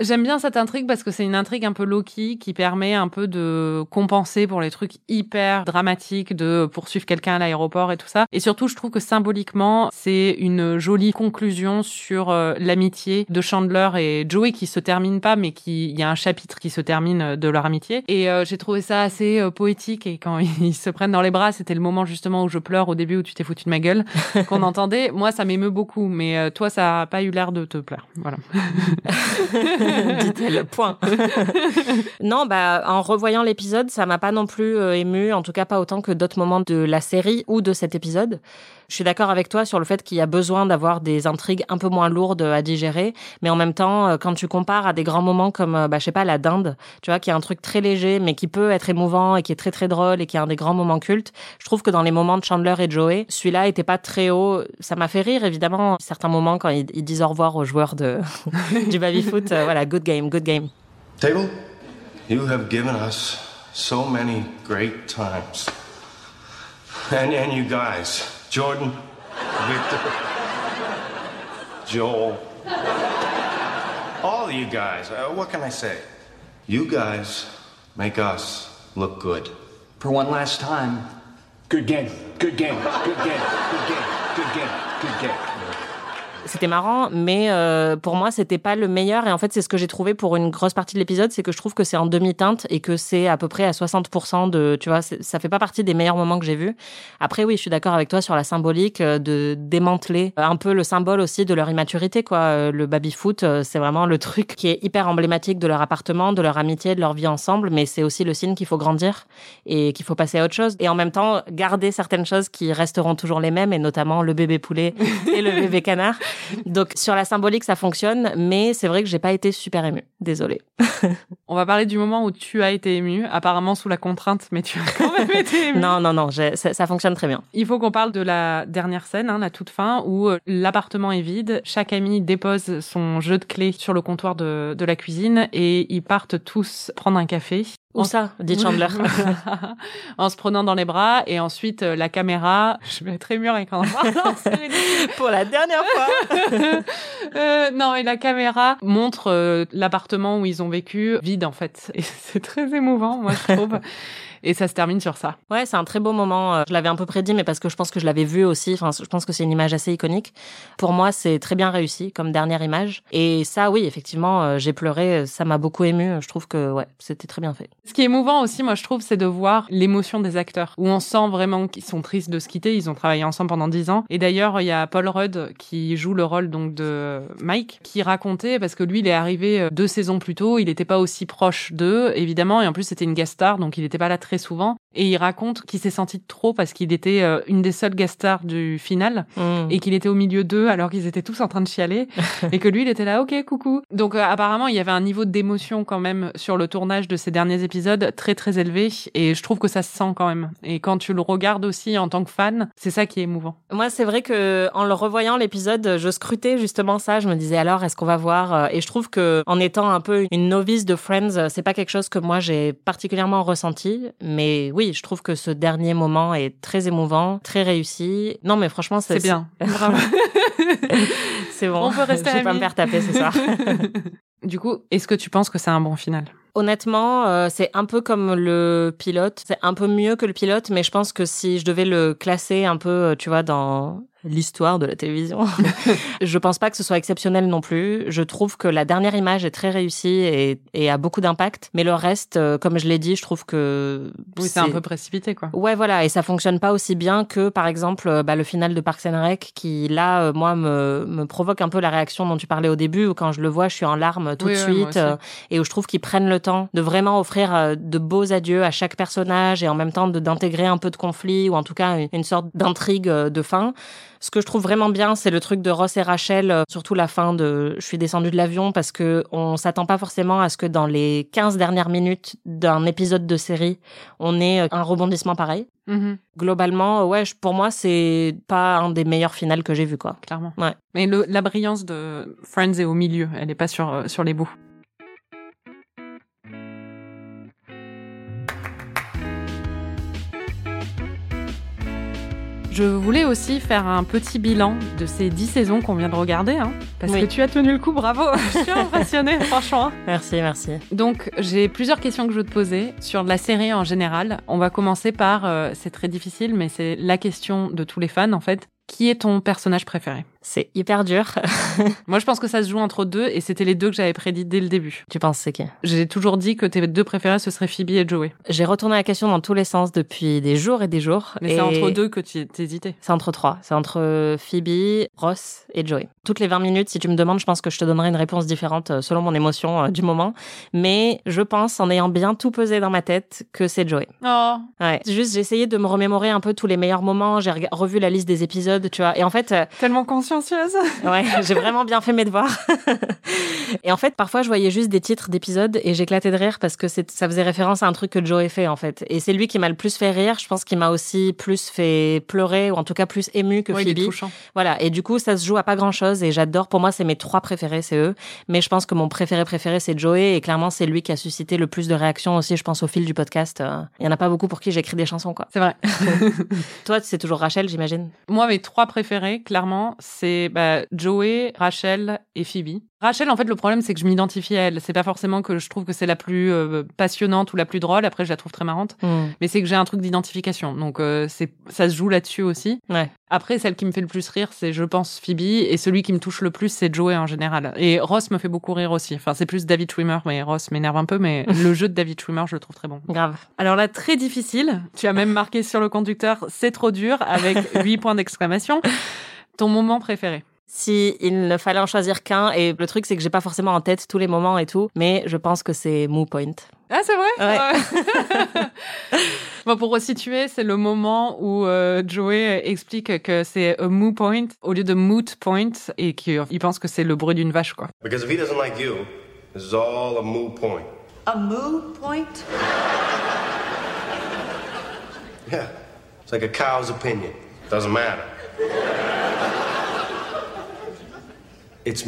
J'aime bien cette intrigue parce que c'est une intrigue un peu low-key qui permet un peu de compenser pour les trucs hyper dramatiques de poursuivre quelqu'un à l'aéroport et tout ça. Et surtout, je trouve que symboliquement, c'est une jolie conclusion sur euh, l'amitié de Chandler et Joey qui se termine pas, mais qui il y a un chapitre qui se termine de leur amitié. Et euh, j'ai trouvé ça assez euh, poétique. Et quand <laughs> ils se prennent dans les bras, c'était le moment justement où je pleure au début où tu t'es foutu de ma gueule <laughs> qu'on entendait. Moi, ça m'émeut beaucoup, mais euh, toi, ça a pas eu l'air de te plaire. Voilà. <laughs> dit-elle. Point. non, bah, en revoyant l'épisode, ça m'a pas non plus euh, ému, en tout cas pas autant que d'autres moments de la série ou de cet épisode. Je suis d'accord avec toi sur le fait qu'il y a besoin d'avoir des intrigues un peu moins lourdes à digérer, mais en même temps, euh, quand tu compares à des grands moments comme, euh, bah, je sais pas, la dinde, tu vois, qui est un truc très léger, mais qui peut être émouvant et qui est très très drôle et qui est un des grands moments cultes, je trouve que dans les moments de Chandler et Joey, celui-là était pas très haut. Ça m'a fait rire, évidemment, certains moments quand ils, disent au revoir aux joueurs de, <laughs> du baby-foot. euh, voilà, good game, good game. Table, you have given us so many great times. And, and you guys, Jordan, Victor, Joel, all of you guys, uh, what can I say? You guys make us look good. For one last time, good game, good game, good game, good game, good game, good game. C'était marrant, mais euh, pour moi, c'était pas le meilleur. Et en fait, c'est ce que j'ai trouvé pour une grosse partie de l'épisode, c'est que je trouve que c'est en demi-teinte et que c'est à peu près à 60% de, tu vois, ça fait pas partie des meilleurs moments que j'ai vus. Après, oui, je suis d'accord avec toi sur la symbolique euh, de démanteler un peu le symbole aussi de leur immaturité, quoi. Euh, Le baby-foot, euh, c'est vraiment le truc qui est hyper emblématique de leur appartement, de leur amitié, de leur vie ensemble, mais c'est aussi le signe qu'il faut grandir et qu'il faut passer à autre chose. Et en même temps, garder certaines choses qui resteront toujours les mêmes, et notamment le bébé poulet et le bébé canard. Donc sur la symbolique, ça fonctionne, mais c'est vrai que j'ai pas été super émue. Désolée. On va parler du moment où tu as été ému, apparemment sous la contrainte, mais tu as quand même été <laughs> ému. Non, non, non, ça, ça fonctionne très bien. Il faut qu'on parle de la dernière scène, hein, la toute fin, où euh, l'appartement est vide. Chaque ami dépose son jeu de clés sur le comptoir de, de la cuisine et ils partent tous prendre un café. Où ça dit <laughs> Chandler. <laughs> En se prenant dans les bras et ensuite euh, la caméra. Je vais être émue <laughs> ridicule. Pour la dernière fois. Euh, non, et la caméra montre euh, l'appartement où ils ont vécu vide en fait. Et c'est très émouvant, moi je trouve. Et ça se termine sur ça. Ouais, c'est un très beau moment. Euh, Je l'avais un peu prédit, mais parce que je pense que je l'avais vu aussi. Enfin, je pense que c'est une image assez iconique. Pour moi, c'est très bien réussi comme dernière image. Et ça, oui, effectivement, euh, j'ai pleuré. Ça m'a beaucoup ému. Je trouve que ouais, c'était très bien fait. Ce qui est émouvant aussi, moi je trouve, c'est de voir l'émotion des acteurs, où on sent vraiment qu'ils sont tristes de se quitter. Ils ont travaillé ensemble pendant dix ans. Et d'ailleurs, il y a Paul Rudd qui joue le rôle donc de Mike, qui racontait parce que lui, il est arrivé euh, deux saisons plus tôt, il n'était pas aussi proche d'eux, évidemment, et en plus c'était une guest star, donc il n'était pas là très souvent. Et il raconte qu'il s'est senti trop parce qu'il était euh, une des seules guest stars du final Mm. et qu'il était au milieu d'eux alors qu'ils étaient tous en train de chialer <laughs> et que lui il était là ok coucou donc euh, apparemment il y avait un niveau d'émotion quand même sur le tournage de ces derniers épisodes très très élevé et je trouve que ça se sent quand même et quand tu le regardes aussi en tant que fan c'est ça qui est émouvant Moi, c'est vrai que en le revoyant l'épisode, je scrutais justement ça. Je me disais alors, est-ce qu'on va voir euh, Et je trouve que en étant un peu une novice de Friends, c'est pas quelque chose que moi j'ai particulièrement ressenti. Mais oui, je trouve que ce dernier moment est très émouvant, très réussi. Non, mais franchement, c'est c'est bien <laughs> bravo <laughs> C'est bon. On peut rester Je vais pas me faire taper ce soir. <laughs> du coup est-ce que tu penses que c'est un bon final? Honnêtement, euh, c'est un peu comme le pilote. C'est un peu mieux que le pilote, mais je pense que si je devais le classer un peu, euh, tu vois, dans l'histoire de la télévision, <laughs> je pense pas que ce soit exceptionnel non plus. Je trouve que la dernière image est très réussie et, et a beaucoup d'impact, mais le reste, euh, comme je l'ai dit, je trouve que Oui, c'est un peu précipité, quoi. Ouais, voilà, et ça fonctionne pas aussi bien que, par exemple, euh, bah, le final de Parks and Rec, qui là, euh, moi, me, me provoque un peu la réaction dont tu parlais au début, où quand je le vois, je suis en larmes tout Oui, de suite, euh, et où je trouve qu'ils prennent le temps de vraiment offrir de beaux adieux à chaque personnage, et en même temps d'intégrer un peu de conflit, ou en tout cas une, sorte d'intrigue de fin. Ce que je trouve vraiment bien, c'est le truc de Ross et Rachel, euh, surtout la fin de Je suis descendu de l'avion, parce que on s'attend pas forcément à ce que dans les 15 dernières minutes d'un épisode de série, on ait euh, un rebondissement pareil. Mhm, Globalement, ouais, je- pour moi, c'est pas un des meilleurs finales que j'ai vu, quoi. clairement. Ouais. Mais le- la brillance de Friends est au milieu, elle est pas sur, euh, sur les bouts. Je voulais aussi faire un petit bilan de ces dix saisons qu'on vient de regarder, hein, parce Oui. que tu as tenu le coup, bravo, <laughs> je suis impressionnée, <laughs> franchement. Merci, merci. Donc, j'ai plusieurs questions que je veux te poser sur la série en général. On va commencer par, euh, c'est très difficile, mais c'est la question de tous les fans en fait. Qui est ton personnage préféré? C'est hyper dur. <laughs> Moi, je pense que ça se joue entre deux, et c'était les deux que j'avais prédit dès le début. tu penses c'est qui? J'ai toujours dit que tes deux préférés, ce seraient Phoebe et Joey. J'ai retourné la question dans tous les sens depuis des jours et des jours. Mais et c'est entre deux que tu t'hésitais. C'est entre trois. C'est entre Phoebe, Ross et Joey. Toutes les 20 minutes, si tu me demandes, je pense que je te donnerai une réponse différente euh, selon mon émotion euh, du moment. Mais je pense, en ayant bien tout pesé dans ma tête, que c'est Joey. Oh, Ouais. Juste, j'ai essayé de me remémorer un peu tous les meilleurs moments. J'ai revu la liste des épisodes, tu vois. Et en fait, euh, tellement consciencieuse. <laughs> Ouais, j'ai vraiment bien fait mes devoirs. <laughs> et en fait, parfois, je voyais juste des titres d'épisodes et j'éclatais de rire parce que ça faisait référence à un truc que Joey fait, en fait. Et c'est lui qui m'a le plus fait rire. Je pense qu'il m'a aussi plus fait pleurer ou en tout cas plus ému que Ouais, il est touchant. Voilà. Et du coup, ça se joue à pas grand chose et j'adore. Pour moi, c'est mes trois préférés, c'est eux. Mais je pense que mon préféré préféré, c'est Joey et clairement, c'est lui qui a suscité le plus de réactions aussi, je pense, au fil du podcast. Euh, Il y en a pas beaucoup pour qui j'écris des chansons, quoi. C'est vrai. <laughs> Toi, c'est toujours Rachel, j'imagine. Moi, mes trois préférés, clairement, c'est bah, Joey, Rachel et Phoebe. Rachel, en fait, le problème, c'est que je m'identifie à elle. C'est pas forcément que je trouve que c'est la plus euh, passionnante ou la plus drôle. Après, je la trouve très marrante. Hmm. Mais c'est que j'ai un truc d'identification. Donc, euh, c'est ça se joue là-dessus aussi. Ouais. Après, celle qui me fait le plus rire, c'est, je pense, Phoebe. Et celui qui me touche le plus, c'est Joey en général. Et Ross me fait beaucoup rire aussi. Enfin, c'est plus David Schwimmer, mais Ross m'énerve un peu. Mais <laughs> le jeu de David Schwimmer, je le trouve très bon. Grave. Alors là, très difficile. Tu as même marqué sur le conducteur, c'est trop dur, avec <laughs> huit points d'exclamation. Ton moment préféré si il ne fallait en choisir qu'un, et le truc c'est que j'ai pas forcément en tête tous les moments et tout, mais je pense que c'est Moo Point. Ah, c'est vrai? Ouais. Ouais. <laughs> bon, pour resituer, c'est le moment où euh, Joey explique que c'est a moo point au lieu de moot point et qu'il pense que c'est le bruit d'une vache, quoi. Because if he doesn't like you, this is all a moot point. A moo point? Yeah. It's like a cow's opinion. Doesn't matter. It's.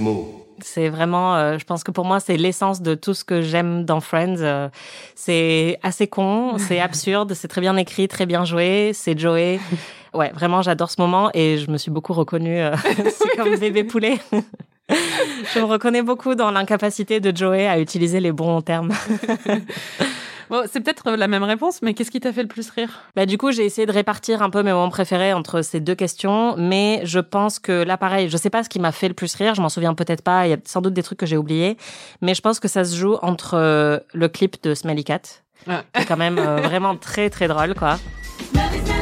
C'est vraiment, euh, je pense que pour moi, c'est l'essence de tout ce que j'aime dans Friends. Euh, c'est assez con, c'est absurde, c'est très bien écrit, très bien joué, c'est Joey. <laughs> Ouais, vraiment, j'adore ce moment et je me suis beaucoup reconnue. euh, <laughs> c'est comme bébé poulet. <laughs> je me reconnais beaucoup dans l'incapacité de Joey à utiliser les bons termes. Bon, c'est peut-être la même réponse, mais qu'est-ce qui t'a fait le plus rire? Bah, du coup, j'ai essayé de répartir un peu mes moments préférés entre ces deux questions, mais je pense que là, pareil, je sais pas ce qui m'a fait le plus rire, je m'en souviens peut-être pas, il y a sans doute des trucs que j'ai oubliés, mais je pense que ça se joue entre euh, le clip de Smelly Cat, qui est quand même euh, vraiment très très drôle, quoi. <laughs>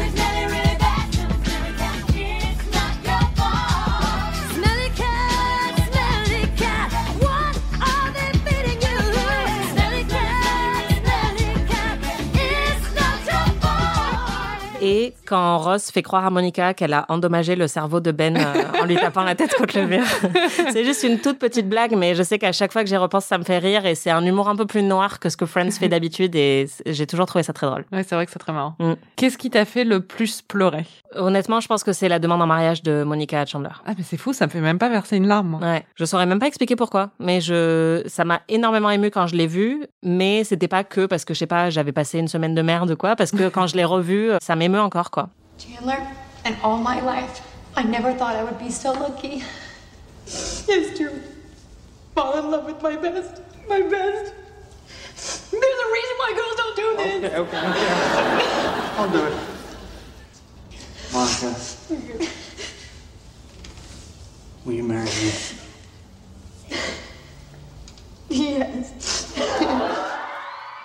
quand Ross fait croire à Monica qu'elle a endommagé le cerveau de Ben euh, en lui tapant la tête contre le mur. <laughs> c'est juste une toute petite blague, mais je sais qu'à chaque fois que j'y repense, ça me fait rire et c'est un humour un peu plus noir que ce que Friends fait d'habitude et j'ai toujours trouvé ça très drôle. Ouais, c'est vrai que c'est très marrant. Mm. Qu'est-ce qui t'a fait le plus pleurer? Honnêtement, je pense que c'est la demande en mariage de Monica Chandler. Ah, mais c'est fou, ça me fait même pas verser une larme. moi. Ouais, je saurais même pas expliquer pourquoi, mais je, ça m'a énormément ému quand je l'ai vu, mais c'était pas que parce que je sais pas, j'avais passé une semaine de merde ou quoi, parce que quand je l'ai revu, ça m'émeut encore quoi. Chandler, and all my life, I never thought I would be so lucky. Yes, to fall in love with my best, my best. There's a reason why girls don't do this. Okay, okay, okay. <laughs> I'll do it. Monica. Will you marry me? Yes. <laughs>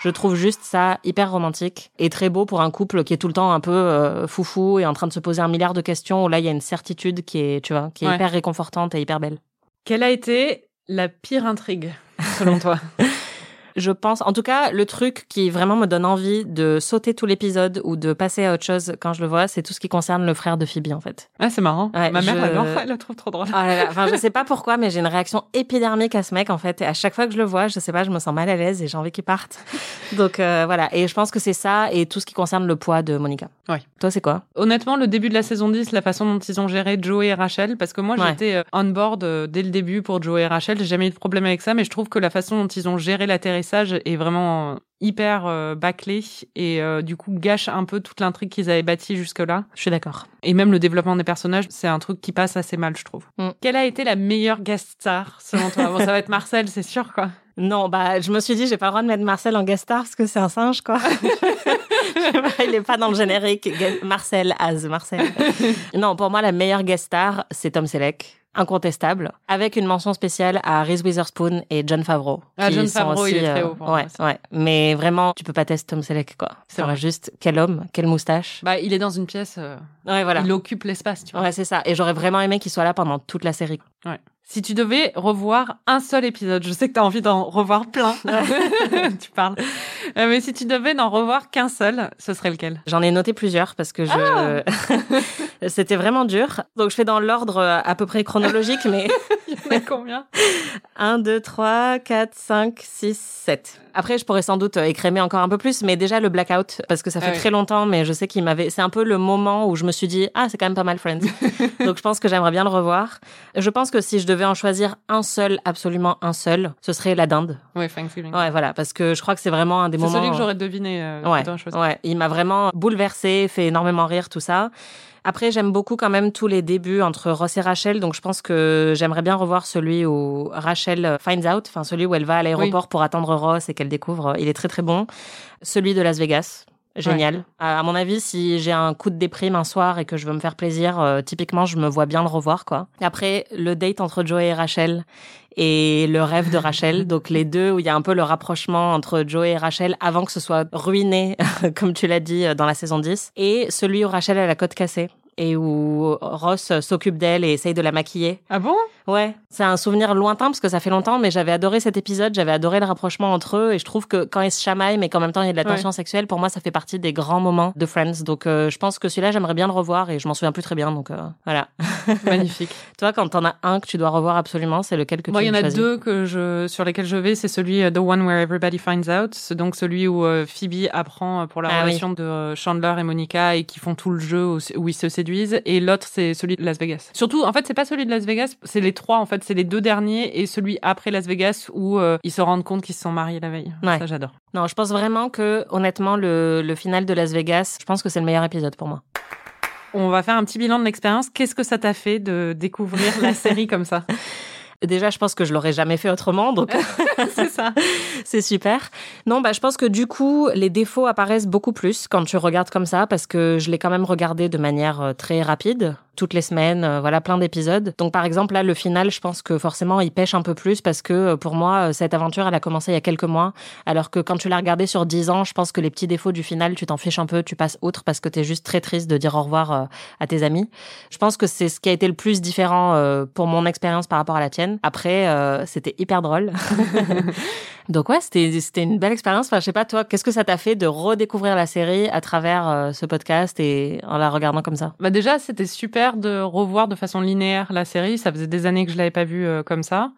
Je trouve juste ça hyper romantique et très beau pour un couple qui est tout le temps un peu euh, foufou et en train de se poser un milliard de questions où là il y a une certitude qui est, tu vois, qui est Ouais. hyper réconfortante et hyper belle. Quelle a été la pire intrigue, selon toi? <laughs> Je pense, en tout cas, le truc qui vraiment me donne envie de sauter tout l'épisode ou de passer à autre chose quand je le vois, c'est tout ce qui concerne le frère de Phoebe en fait. Ah, c'est marrant. Ouais, Ma mère je- elle le trouve trop drôle. Ah là là, enfin je <laughs> sais pas pourquoi, mais j'ai une réaction épidermique à ce mec en fait. Et à chaque fois que je le vois, je sais pas, je me sens mal à l'aise et j'ai envie qu'il parte. <laughs> Donc euh, voilà, et je pense que c'est ça et tout ce qui concerne le poids de Monica. Ouais. Toi c'est quoi? Honnêtement, le début de la saison 10, la façon dont ils ont géré Joey et Rachel, parce que moi Ouais. j'étais euh, on board euh, dès le début pour Joey et Rachel, j'ai jamais eu de problème avec ça, mais je trouve que la façon dont ils ont géré l'atterrissage est vraiment euh, hyper euh, bâclé et euh, du coup gâche un peu toute l'intrigue qu'ils avaient bâtie jusque-là. Je suis d'accord. Et même le développement des personnages, c'est un truc qui passe assez mal, je trouve. Mm. Quelle a été la meilleure guest star selon toi? Bon, ça va être Marcel, c'est sûr, quoi. Non, bah je me suis dit j'ai pas le droit de mettre Marcel en guest star parce que c'est un singe quoi. <laughs> Il est pas dans le générique. Marcel Az Marcel. <laughs> Non, pour moi la meilleure guest star c'est Tom Selleck. Incontestable, avec une mention spéciale à Reese Witherspoon et John Favreau. Ah, John Favreau, il aussi, est très euh, haut pour ouais, ouais. Mais vraiment, tu peux pas tester Tom Selleck, quoi. C'est vrai. juste, quel homme, quelle moustache. Bah, il est dans une pièce, euh, Ouais, voilà. il occupe l'espace, tu vois. Ouais, c'est ça. Et j'aurais vraiment aimé qu'il soit là pendant toute la série. Si tu devais revoir un seul épisode, je sais que tu as envie d'en revoir plein, <laughs> tu parles, Euh, mais si tu devais n'en revoir qu'un seul, ce serait lequel? J'en ai noté plusieurs parce que je... Ah <laughs> c'était vraiment dur. Donc je fais dans l'ordre euh, à peu près chronologique, mais <laughs> a combien? 1, 2, 3, 4, 5, 6, 7. Après, je pourrais sans doute euh, écrémer encore un peu plus, mais déjà le blackout, parce que ça fait Ah oui. très longtemps, mais je sais qu'il m'avait... C'est un peu le moment où je me suis dit, ah, c'est quand même pas mal Friends. <laughs> Donc je pense que j'aimerais bien le revoir. Je pense que si je devais en choisir un seul, absolument un seul, ce serait la dinde. Ouais, Thanksgiving. Ouais, voilà, parce que je crois que c'est vraiment un des c'est moments... celui que j'aurais deviné. Euh, Ouais, ouais, il m'a vraiment bouleversé, fait énormément rire tout ça. Après, j'aime beaucoup quand même tous les débuts entre Ross et Rachel, donc je pense que j'aimerais bien revoir celui où Rachel finds out, enfin celui où elle va à l'aéroport pour attendre Ross et qu'elle découvre. Il est très très bon. Celui de Las Vegas. Génial. À à mon avis, si j'ai un coup de déprime un soir et que je veux me faire plaisir, euh, typiquement, je me vois bien le revoir, quoi. Après, le date entre Joey et Rachel et le rêve de Rachel, <laughs> donc les deux où il y a un peu le rapprochement entre Joey et Rachel avant que ce soit ruiné, <laughs> comme tu l'as dit euh, dans la saison 10, et celui où Rachel a la côte cassée et où Ross s'occupe d'elle et essaye de la maquiller. Ah bon? Ouais, c'est un souvenir lointain parce que ça fait longtemps, mais j'avais adoré cet épisode, j'avais adoré le rapprochement entre eux et je trouve que quand ils se chamaillent, mais qu'en même temps il y a de la Ouais. tension sexuelle, pour moi ça fait partie des grands moments de Friends. Donc euh, je pense que celui-là j'aimerais bien le revoir et je m'en souviens plus très bien, donc euh, voilà. <laughs> Magnifique. Toi, quand t'en as un que tu dois revoir absolument, c'est lequel que Moi, tu il y en a deux que je, sur lesquels je vais. C'est celui euh, The One Where Everybody Finds Out. Donc celui où euh, Phoebe apprend euh, pour la Ah oui. relation de Chandler et Monica et qui font tout le jeu où, où ils se séduisent. Et l'autre, c'est celui de Las Vegas. Surtout, en fait, c'est pas celui de Las Vegas. C'est les trois, en fait. C'est les deux derniers et celui après Las Vegas où euh, ils se rendent compte qu'ils se sont mariés la veille. Ouais. Ça, j'adore. Non, je pense vraiment que, honnêtement, le, le final de Las Vegas, je pense que c'est le meilleur épisode pour moi. On va faire un petit bilan de l'expérience. Qu'est-ce que ça t'a fait de découvrir la <laughs> série comme ça? Déjà, je pense que je l'aurais jamais fait autrement, donc <laughs> <laughs> C'est ça. c'est super. Non, bah, je pense que du coup, les défauts apparaissent beaucoup plus quand tu regardes comme ça, parce que je l'ai quand même regardé de manière euh, très rapide, toutes les semaines, euh, voilà, plein d'épisodes. Donc, par exemple, là, le final, je pense que forcément, il pêche un peu plus, parce que euh, pour moi, euh, cette aventure, elle a commencé il y a quelques mois, alors que quand tu l'as regardé sur 10 ans, je pense que les petits défauts du final, tu t'en fiches un peu, tu passes outre, parce que t'es juste très triste de dire au revoir euh, à tes amis. Je pense que c'est ce qui a été le plus différent euh, pour mon expérience par rapport à la tienne. Après, euh, c'était hyper drôle. <laughs> Donc ouais, c'était c'était une belle expérience. Enfin, je sais pas toi, qu'est-ce que ça t'a fait de redécouvrir la série à travers ce podcast et en la regardant comme ça? Bah déjà, c'était super de revoir de façon linéaire la série. Ça faisait des années que je l'avais pas vue euh, comme ça.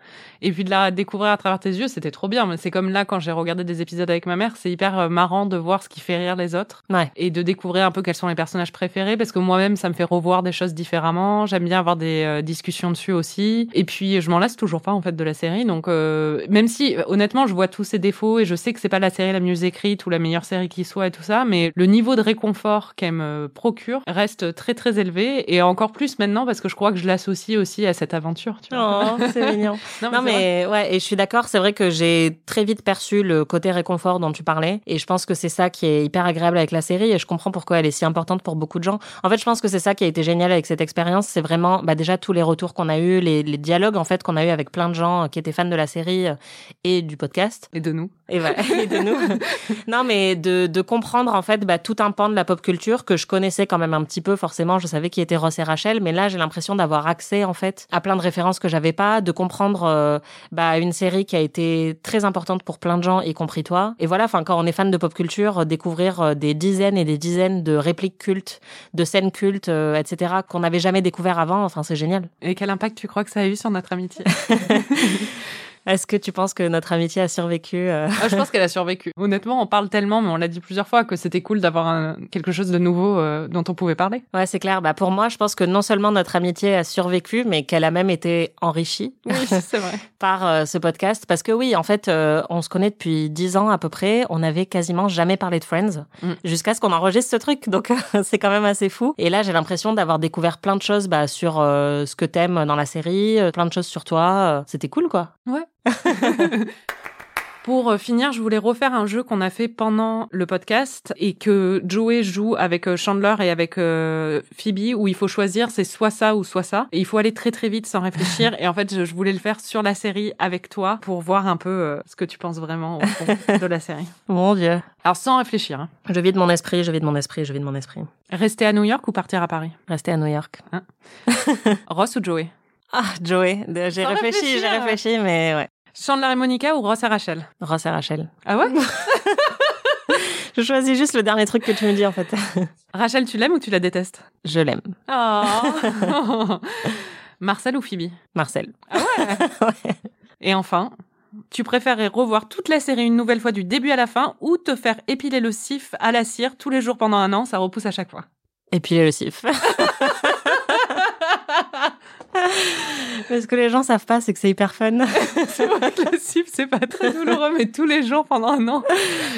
Et puis de la découvrir à travers tes yeux, c'était trop bien. Mais c'est comme là, quand j'ai regardé des épisodes avec ma mère, c'est hyper euh, marrant de voir ce qui fait rire les autres. Ouais. Et de découvrir un peu quels sont les personnages préférés. Parce que moi-même, ça me fait revoir des choses différemment. J'aime bien avoir des euh, discussions dessus aussi. Et puis, je m'en lasse toujours pas, en fait, de la série. Donc, euh, même si, honnêtement, je vois tous ses défauts et je sais que c'est pas la série la mieux écrite ou la meilleure série qui soit et tout ça, mais le niveau de réconfort qu'elle me procure reste très très élevé. Et en encore plus maintenant parce que je crois que je l'associe aussi à cette aventure. Tu vois. Oh, c'est <laughs> mignon. Non, vrai. mais ouais, et je suis d'accord, c'est vrai que j'ai très vite perçu le côté réconfort dont tu parlais et je pense que c'est ça qui est hyper agréable avec la série et je comprends pourquoi elle est si importante pour beaucoup de gens. En fait, je pense que c'est ça qui a été génial avec cette expérience, c'est vraiment bah déjà tous les retours qu'on a eu, les, les dialogues en fait qu'on a eu avec plein de gens qui étaient fans de la série euh, et du podcast Et de nous. Et voilà, <laughs> et de nous. non, mais de, de comprendre en fait bah, tout un pan de la pop culture que je connaissais quand même un petit peu. Forcément, je savais qui était Ross et Rachel, mais là j'ai l'impression d'avoir accès en fait à plein de références que j'avais pas, de comprendre euh, bah, une série qui a été très importante pour plein de gens, y compris toi. Et voilà, enfin quand on est fan de pop culture, euh, découvrir euh, des dizaines et des dizaines de répliques cultes, de scènes cultes, euh, etc. qu'on n'avait jamais découvert avant. Enfin, c'est génial. Et quel impact tu crois que ça a eu sur notre amitié? <laughs> Est-ce que tu penses que notre amitié a survécu euh, Ah, Je pense qu'elle a survécu. <laughs> Honnêtement, on parle tellement, mais on l'a dit plusieurs fois, que c'était cool d'avoir un- quelque chose de nouveau euh, dont on pouvait parler. Ouais, c'est clair. Bah, pour moi, je pense que non seulement notre amitié a survécu, mais qu'elle a même été enrichie Oui, <laughs> c'est vrai. <laughs> par euh, ce podcast. Parce que oui, en fait, on se connaît depuis dix ans à peu près. On n'avait quasiment jamais parlé de Friends Mm. jusqu'à ce qu'on enregistre ce truc. Donc, c'est quand même assez fou. Et là, j'ai l'impression d'avoir découvert plein de choses bah, sur ce que t'aimes dans la série, plein de choses sur toi. C'était cool, quoi. <laughs> Pour euh, finir, je voulais refaire un jeu qu'on a fait pendant le podcast et que Joey joue avec euh, Chandler et avec euh, Phoebe où il faut choisir c'est soit ça ou soit ça et il faut aller très très vite sans réfléchir <laughs> et en fait je, je voulais le faire sur la série avec toi pour voir un peu euh, ce que tu penses vraiment au fond <laughs> de la série. Mon Dieu. Alors sans réfléchir. hein. Je vide mon esprit, je vide mon esprit, je vide mon esprit. Rester à New York ou partir à Paris? Rester à New York. Ross ou Joey? Ah, Joey. J'ai réfléchi, j'ai réfléchi, mais ouais. Chandler et Monica ou Ross et Rachel? Ross et Rachel. Ah ouais? <laughs> Je choisis juste le dernier truc que tu me dis, en fait. <laughs> Rachel, tu l'aimes ou tu la détestes? Je l'aime. Oh <laughs> Marcel ou Phoebe? Marcel. Et enfin, tu préférerais revoir toute la série une nouvelle fois du début à la fin ou te faire épiler le sif à la cire tous les jours pendant un an, ça repousse à chaque fois. Puis le sif. Mais ce que les gens savent pas, c'est que c'est hyper fun. <laughs> C'est vrai que le sif, c'est pas très douloureux, mais tous les jours pendant un an.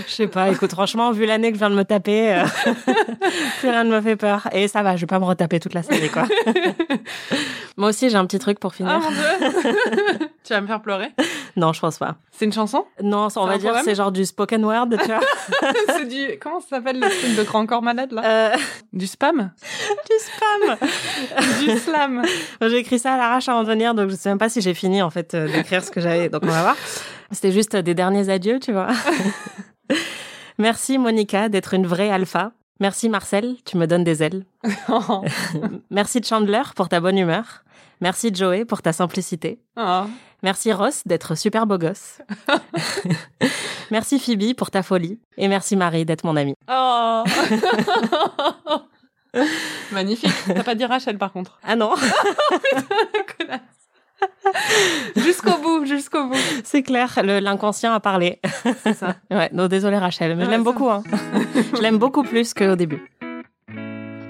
Je sais pas, écoute, franchement, vu l'année que je viens de me taper, euh, <laughs> plus rien ne me fait peur. Et ça va, je vais pas me retaper toute la série, quoi. <laughs> Moi aussi, j'ai un petit truc pour finir. Ah mon dieu Tu vas me faire pleurer Non, je pense pas. C'est une chanson? Non, ça, on va dire, poème? c'est genre du spoken word, tu vois. C'est du... Comment ça s'appelle le truc de grand corps malade, là? Euh, Du spam? Du spam. Du slam J'ai écrit ça à l'arrache avant de venir, donc je sais même pas si j'ai fini, en fait, euh, d'écrire ce que j'avais. Donc, on va voir. C'était juste des derniers adieux, tu vois. <laughs> Merci, Monica, d'être une vraie alpha. Merci, Marcel, tu me donnes des ailes. Oh. <laughs> Merci, Chandler, pour ta bonne humeur. Merci, Joey, pour ta simplicité. Oh. Merci, Ross, d'être super beau gosse. <laughs> merci, Phoebe, pour ta folie. Et merci, Marie, d'être mon amie. Oh. Magnifique. T'as pas dit Rachel, par contre. Ah non. <laughs> c'est clair, l'inconscient a parlé. C'est ça. <laughs> Ouais, non, désolé, Rachel, mais je l'aime beaucoup. Hein. <laughs> je l'aime beaucoup plus qu'au début.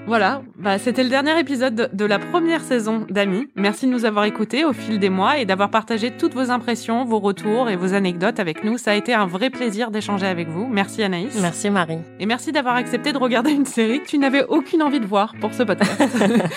Voilà, bah, c'était le dernier épisode de- la première saison d'Amis. Merci de nous avoir écoutés au fil des mois et d'avoir partagé toutes vos impressions, vos retours et vos anecdotes avec nous. Ça a été un vrai plaisir d'échanger avec vous. Merci Anaïs. Merci, Marie. Et merci d'avoir accepté de regarder une série que tu n'avais aucune envie de voir pour ce podcast.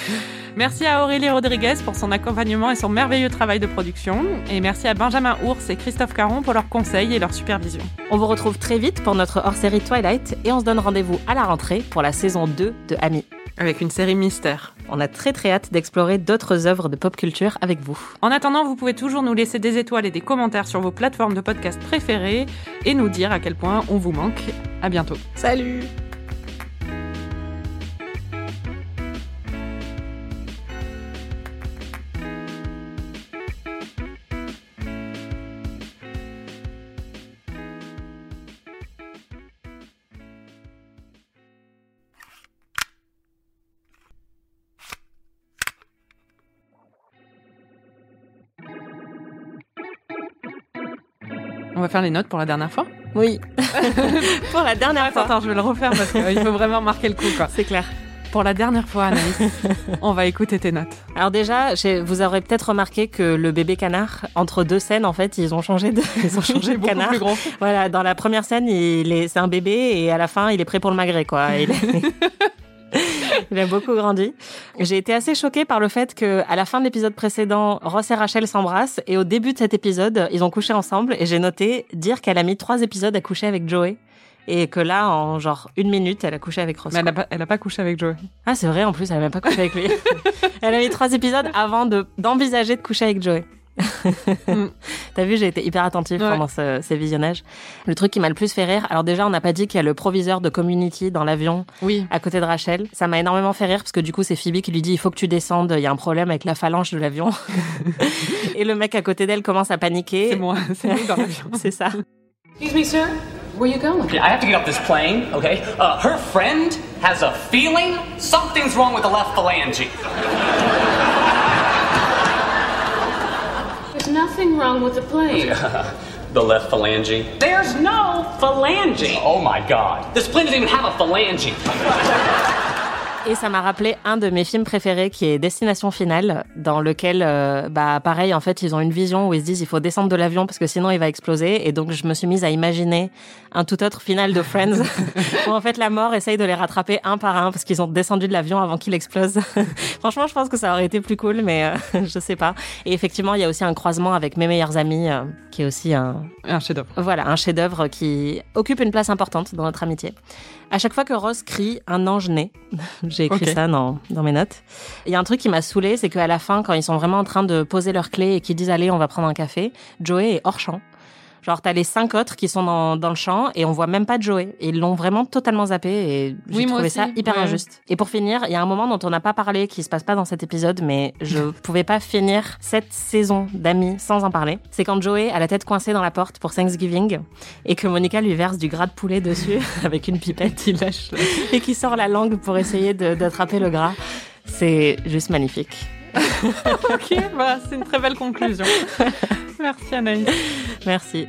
<laughs> merci à Aurélie Rodriguez pour son accompagnement et son merveilleux travail de production. Et merci à Benjamin Ours et Christophe Caron pour leurs conseils et leur supervision. On vous retrouve très vite pour notre hors-série Twilight et on se donne rendez-vous à la rentrée pour la saison 2 de Amis. Avec une série mystère. On a très très hâte d'explorer d'autres œuvres de pop culture avec vous. En attendant, vous pouvez toujours nous laisser des étoiles et des commentaires sur vos plateformes de podcast préférées et nous dire à quel point on vous manque. À bientôt. Salut On va faire les notes pour la dernière fois. Oui, <laughs> pour la dernière Attends, fois. attends, je vais le refaire parce qu'il faut vraiment marquer le coup. C'est clair. Pour la dernière fois, Anaïs, <laughs> on va écouter tes notes. Alors déjà, vous aurez peut-être remarqué que le bébé canard, entre deux scènes, en fait, ils ont changé de, ils ont changé de <laughs> beaucoup canard. plus gros. Voilà, dans la première scène, il est, c'est un bébé et à la fin, il est prêt pour le magret, quoi. Il est, <laughs> Il a beaucoup grandi. J'ai été assez choquée par le fait que, à la fin de l'épisode précédent, Ross et Rachel s'embrassent et au début de cet épisode, ils ont couché ensemble et j'ai noté dire qu'elle a mis trois épisodes à coucher avec Joey. Et que là, en genre une minute, elle a couché avec Ross. Mais elle quoi. a, pas, elle a pas couché avec Joey. Ah, c'est vrai, en plus, elle a même pas couché avec lui. <laughs> elle a mis trois épisodes avant de, d'envisager de coucher avec Joey. <laughs> T'as vu, j'ai été hyper attentive Ouais. pendant ce- ces visionnages. Le truc qui m'a le plus fait rire, alors déjà, on n'a pas dit qu'il y a le proviseur de Community dans l'avion Oui. à côté de Rachel. Ça m'a énormément fait rire parce que du coup, c'est Phoebe qui lui dit il faut que tu descendes, il y a un problème avec la phalange de l'avion. <laughs> Et le mec à côté d'elle commence à paniquer. C'est moi, c'est nous dans l'avion. <laughs> C'est ça. Excuse me, sir. Where you going? I have to get off this plane, okay? Uh, her friend has a feeling something's wrong with the left phalange. Nothing wrong with the plane. <laughs> The left phalange. There's no phalange. Oh my god. This plane doesn't even have a phalange. <laughs> Et ça m'a rappelé un de mes films préférés qui est Destination Finale, dans lequel, euh, bah, pareil, en fait, ils ont une vision où ils se disent il faut descendre de l'avion parce que sinon il va exploser. Et donc, je me suis mise à imaginer un tout autre final de Friends <laughs> où en fait la mort essaye de les rattraper un par un parce qu'ils ont descendu de l'avion avant qu'il explose. <laughs> Franchement, je pense que ça aurait été plus cool, mais euh, <laughs> je sais pas. Et effectivement, il y a aussi un croisement avec mes meilleurs amis, euh, qui est aussi un, Un chef-d'œuvre. voilà, un chef-d'œuvre qui occupe une place importante dans notre amitié. À chaque fois que Ross crie un ange né, <laughs> j'ai écrit ça dans, dans mes notes. Il y a un truc qui m'a saoulé, c'est qu'à la fin, quand ils sont vraiment en train de poser leurs clés et qu'ils disent allez, on va prendre un café, Joey est hors champ. Genre, t'as les cinq autres qui sont dans, dans le champ et on voit même pas Joey. Et ils l'ont vraiment totalement zappé et j'ai Oui, trouvé ça hyper ouais. injuste. Et pour finir, il y a un moment dont on n'a pas parlé, qui se passe pas dans cet épisode, mais je <laughs> pouvais pas finir cette saison d'amis sans en parler. C'est quand Joey a la tête coincée dans la porte pour Thanksgiving et que Monica lui verse du gras de poulet dessus <laughs> avec une pipette. Il lâche et qui sort la langue pour essayer d'attraper le gras. C'est juste magnifique. <laughs> ok, bah, c'est une très belle conclusion. Merci Anaïs. Merci.